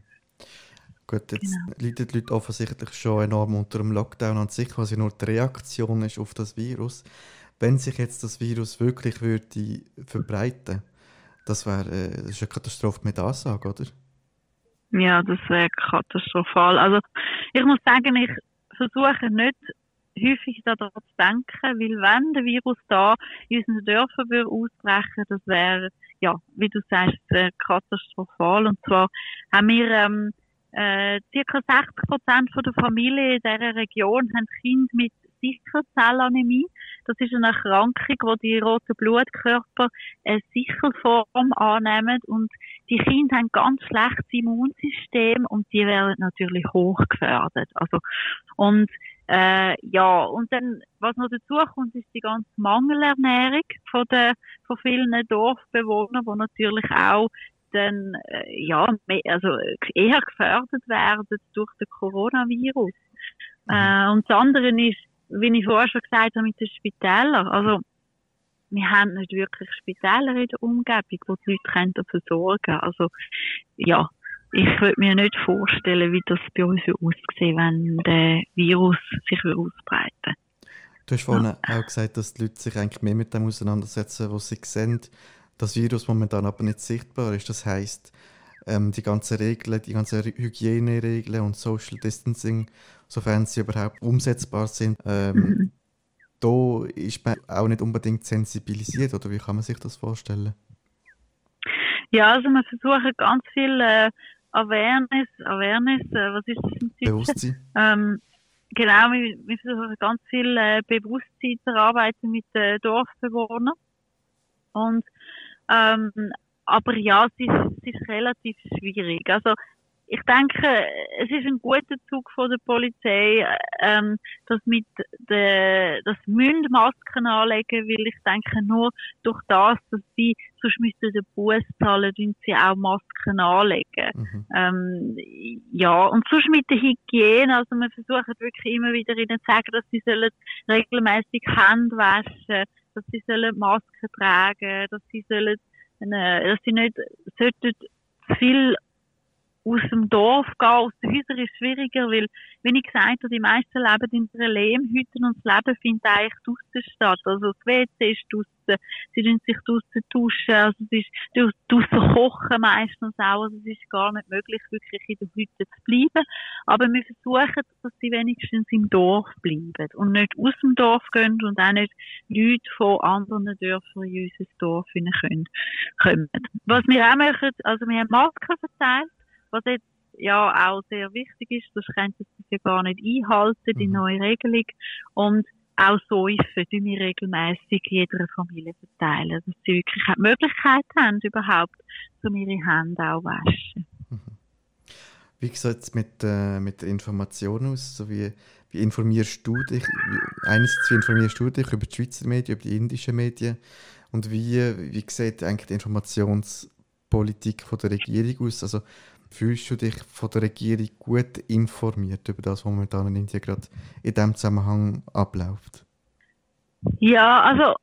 Gut, jetzt genau. leiden die Leute offensichtlich schon enorm unter dem Lockdown an sich, was ja nur die Reaktion ist auf das Virus wenn sich jetzt das Virus wirklich würde verbreiten das wäre äh, eine Katastrophe mit Ansage, oder? Ja, das wäre katastrophal. Also ich muss sagen, ich versuche nicht häufig daran zu denken, weil wenn der Virus da in unseren Dörfern würde ausbrechen, das wäre, ja, wie du sagst, katastrophal. Und zwar haben wir ähm, äh, circa 60 Prozent der Familie in dieser Region haben Kinder mit Sichelzellanämie. Das ist eine Erkrankung, wo die roten Blutkörper eine Sichelform annehmen und die Kinder haben ganz schlechtes Immunsystem und die werden natürlich hoch gefördert. Also, und äh, ja, und dann, was noch dazu kommt, ist die ganze Mangelernährung von, den, von vielen Dorfbewohnern, die natürlich auch dann, äh, ja, mehr, also eher gefördert werden durch den Coronavirus. Äh, und das andere ist, wie ich vorher schon gesagt habe, mit den Spitälern. Also, wir haben nicht wirklich Spitäler in der Umgebung, wo die Leute können versorgen können. Also, ja, ich würde mir nicht vorstellen, wie das bei uns aussehen wenn der Virus sich ausbreiten Du hast vorhin ja. auch gesagt, dass die Leute sich eigentlich mehr mit dem auseinandersetzen, was sie sehen. Das Virus momentan aber nicht sichtbar ist. Das heisst, ähm, die ganzen Regeln, die ganzen Hygieneregeln und Social Distancing sofern sie überhaupt umsetzbar sind. Ähm, mhm. Da ist man auch nicht unbedingt sensibilisiert, oder wie kann man sich das vorstellen? Ja, also wir versuchen ganz viel äh, Awareness, Awareness, äh, was ist das im Bewusstsein. (laughs) Ähm, genau, wir, wir, versuchen ganz viel äh, Bewusstsein zu erarbeiten mit den Dorfbewohnern. Und ähm, aber ja, es ist, es ist relativ schwierig. Also ich denke, es ist ein guter Zug von der Polizei, ähm, dass mit der, das müssen Masken anlegen, weil ich denke, nur durch das, dass sie, sonst müssten den Bus zahlen, und sie auch Masken anlegen. Mhm. Ähm, ja, und sonst mit der Hygiene, also wir versuchen wirklich immer wieder ihnen zu sagen, dass sie sollen regelmäßig Hände waschen, dass sie sollen Masken tragen, dass sie sollen, äh, dass sie nicht sollten viel aus dem Dorf gehen, aus den Häusern ist schwieriger, weil, wie ich gesagt habe, die meisten leben in einer Lehmhütte und das Leben findet eigentlich draussen statt. Also das WC ist draussen, sie tun sich draussen duschen, also es ist draussen kochen meistens auch, also es ist gar nicht möglich, wirklich in der Hütte zu bleiben. Aber wir versuchen, dass sie wenigstens im Dorf bleiben und nicht aus dem Dorf gehen und auch nicht Leute von anderen Dörfern in unser Dorf können. Was wir auch machen, also wir haben Masken verteilt, was jetzt ja auch sehr wichtig ist, das könnte sie ja gar nicht einhalten, die mhm. neue Regelung. Und auch Säufen tun wir regelmäßig jeder Familie verteilen, dass sie wirklich die Möglichkeit haben, überhaupt, um ihre Hände auch waschen. Mhm. Wie sieht es mit, äh, mit der Information aus? So wie, wie informierst du dich? Einerseits, wie informierst du dich über die Schweizer Medien, über die indischen Medien? Und wie, wie sieht eigentlich die Informationspolitik von der Regierung aus? Also Fühlst du dich von der Regierung gut informiert über das, was momentan in Indien gerade in diesem Zusammenhang abläuft? Ja, also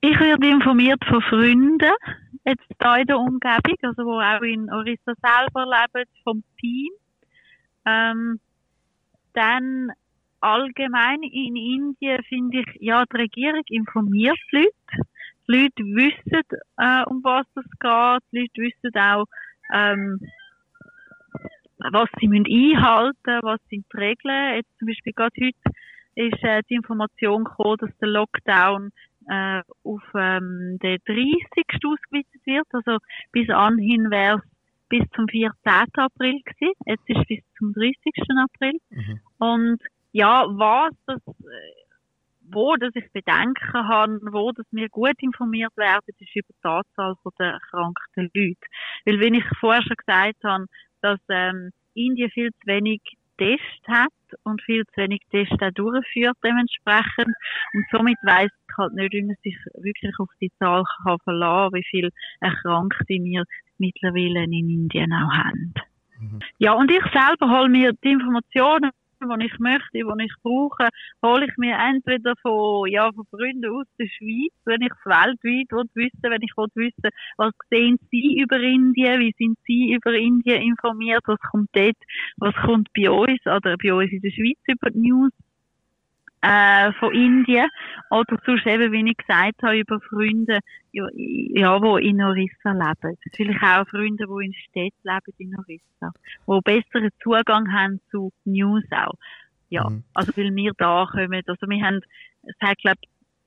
ich werde informiert von Freunden, jetzt hier in der Umgebung, also wo auch in Orissa selber leben, vom Team. Ähm, dann allgemein in Indien finde ich, ja, die Regierung informiert die Leute. Die Leute wissen, äh, um was es geht. Die Leute wissen auch, ähm, was sie müssen einhalten was sind die Regeln. Jetzt zum Beispiel gerade heute ist äh, die Information gekommen, dass der Lockdown äh, auf ähm, den 30. ausgeweitet wird. Also bis anhin wäre es bis zum 14. April gewesen. Jetzt ist es bis zum 30. April. Mhm. Und ja, was das, äh, wo dass ich Bedenken habe, wo dass wir gut informiert werden, ist über die Anzahl der erkrankten Leute. Weil, wie ich vorher schon gesagt habe, dass ähm, Indien viel zu wenig Tests hat und viel zu wenig Tests auch durchführt dementsprechend. Und somit weiss ich halt nicht, wie man sich wirklich auf die Zahl kann verlassen kann, wie viele Erkrankte wir mittlerweile in Indien auch haben. Mhm. Ja, und ich selber hole mir die Informationen die ich möchte, die ich brauche, hole ich mir entweder von, ja, von Freunden aus der Schweiz, wenn ich es weltweit wissen wenn ich wissen was sehen Sie über Indien, wie sind Sie über Indien informiert, was kommt dort, was kommt bei uns oder bei uns in der Schweiz über die News äh, von Indien oder sonst eben, wie ich gesagt habe, über Freunde, ja, ja die in Orissa leben. Vielleicht auch Freunde, die in Städten leben in Orissa, die besseren Zugang haben zu News auch. Ja, mhm. also weil wir da kommen, also wir haben, es hat glaube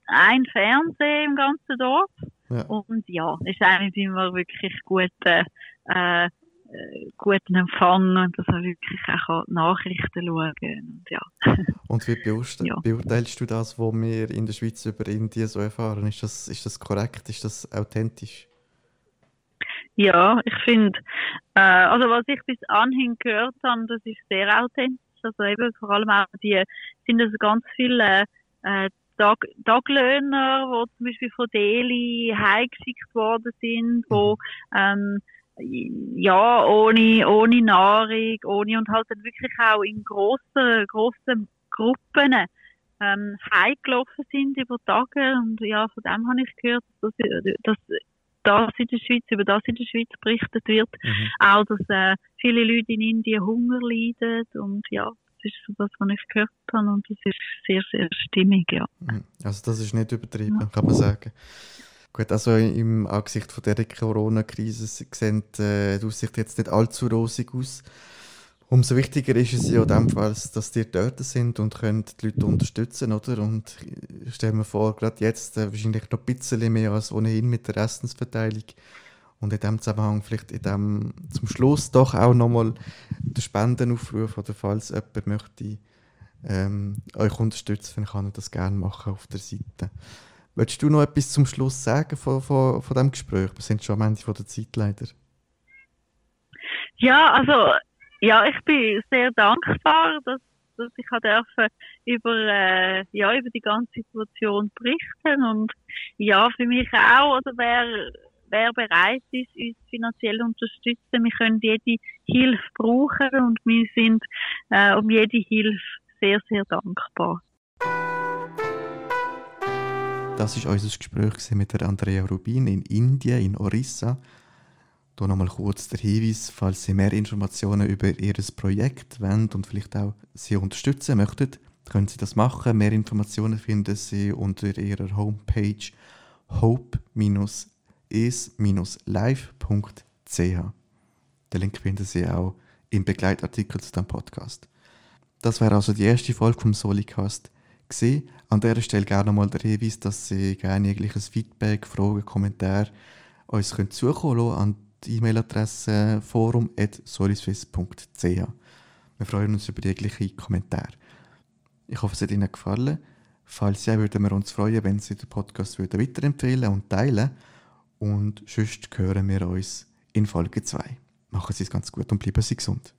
ein Fernseher im ganzen Dorf ja. und ja, ist eigentlich immer wirklich gut äh, äh, guten Empfang und dass er wirklich auch Nachrichten schauen und ja. (laughs) Und wie beurteilst, ja. beurteilst du das, was wir in der Schweiz über Indien so erfahren? Ist das, ist das korrekt? Ist das authentisch? Ja, ich finde, äh, also was ich bis anhin gehört habe, das ist sehr authentisch. Also eben vor allem auch die, sind also ganz viele äh, Tag, Taglöhner, die zum Beispiel von Delhi heimgeschickt worden sind, wo mhm. ähm, ja, ohne, ohne Nahrung, ohne und halt dann wirklich auch in grossen, grossen Gruppen ähm, heimgelaufen sind über Tage und ja, von dem habe ich gehört, dass, dass das in der Schweiz, über das in der Schweiz berichtet wird. Mhm. Auch, dass äh, viele Leute in Indien Hunger leiden und ja, das ist so das, was ich gehört habe und das ist sehr, sehr stimmig, ja. Mhm. Also das ist nicht übertrieben, ja. kann man sagen. Gut, also im Angesicht von der Corona-Krise sehen äh, die Aussicht jetzt nicht allzu rosig aus. Umso wichtiger ist es ja dem Fall, dass die dort sind und können die Leute unterstützen, oder? Und ich stelle mir vor, gerade jetzt äh, wahrscheinlich noch ein bisschen mehr als ohnehin mit der Essensverteilung. Und in dem Zusammenhang vielleicht in dem, zum Schluss doch auch nochmal den Spendenaufruf oder falls jemand möchte ähm, euch unterstützen, dann kann er das gerne machen auf der Seite. Willst du noch etwas zum Schluss sagen von, von, von diesem Gespräch? Wir sind schon am Ende der Zeit leider. Ja, also ja, ich bin sehr dankbar, dass, dass ich dürfen über äh, ja über die ganze Situation berichten und ja für mich auch, oder wer wer bereit ist, uns finanziell zu unterstützen, wir können jede Hilfe brauchen und wir sind äh, um jede Hilfe sehr sehr dankbar. Das ist unser Gespräch mit der Andrea Rubin in Indien, in Orissa. Hier nochmal kurz der Hinweis, falls Sie mehr Informationen über Ihr Projekt wollen und vielleicht auch Sie unterstützen möchten, können Sie das machen. Mehr Informationen finden Sie unter Ihrer Homepage hope-is-live.ch. Den Link finden Sie auch im Begleitartikel zu diesem Podcast. Das wäre also die erste Folge vom Solicast gesehen. An dieser Stelle gerne nochmal der Hinweis, dass Sie gerne jegliches Feedback, Fragen, Kommentare uns können zukommen lassen an die E-Mail-Adresse forum.soliswiss.ch. Wir freuen uns über jegliche Kommentare. Ich hoffe, es hat Ihnen gefallen. Falls ja, würden wir uns freuen, wenn Sie den Podcast weiterempfehlen und teilen. Und sonst hören wir uns in Folge 2. Machen Sie es ganz gut und bleiben Sie gesund.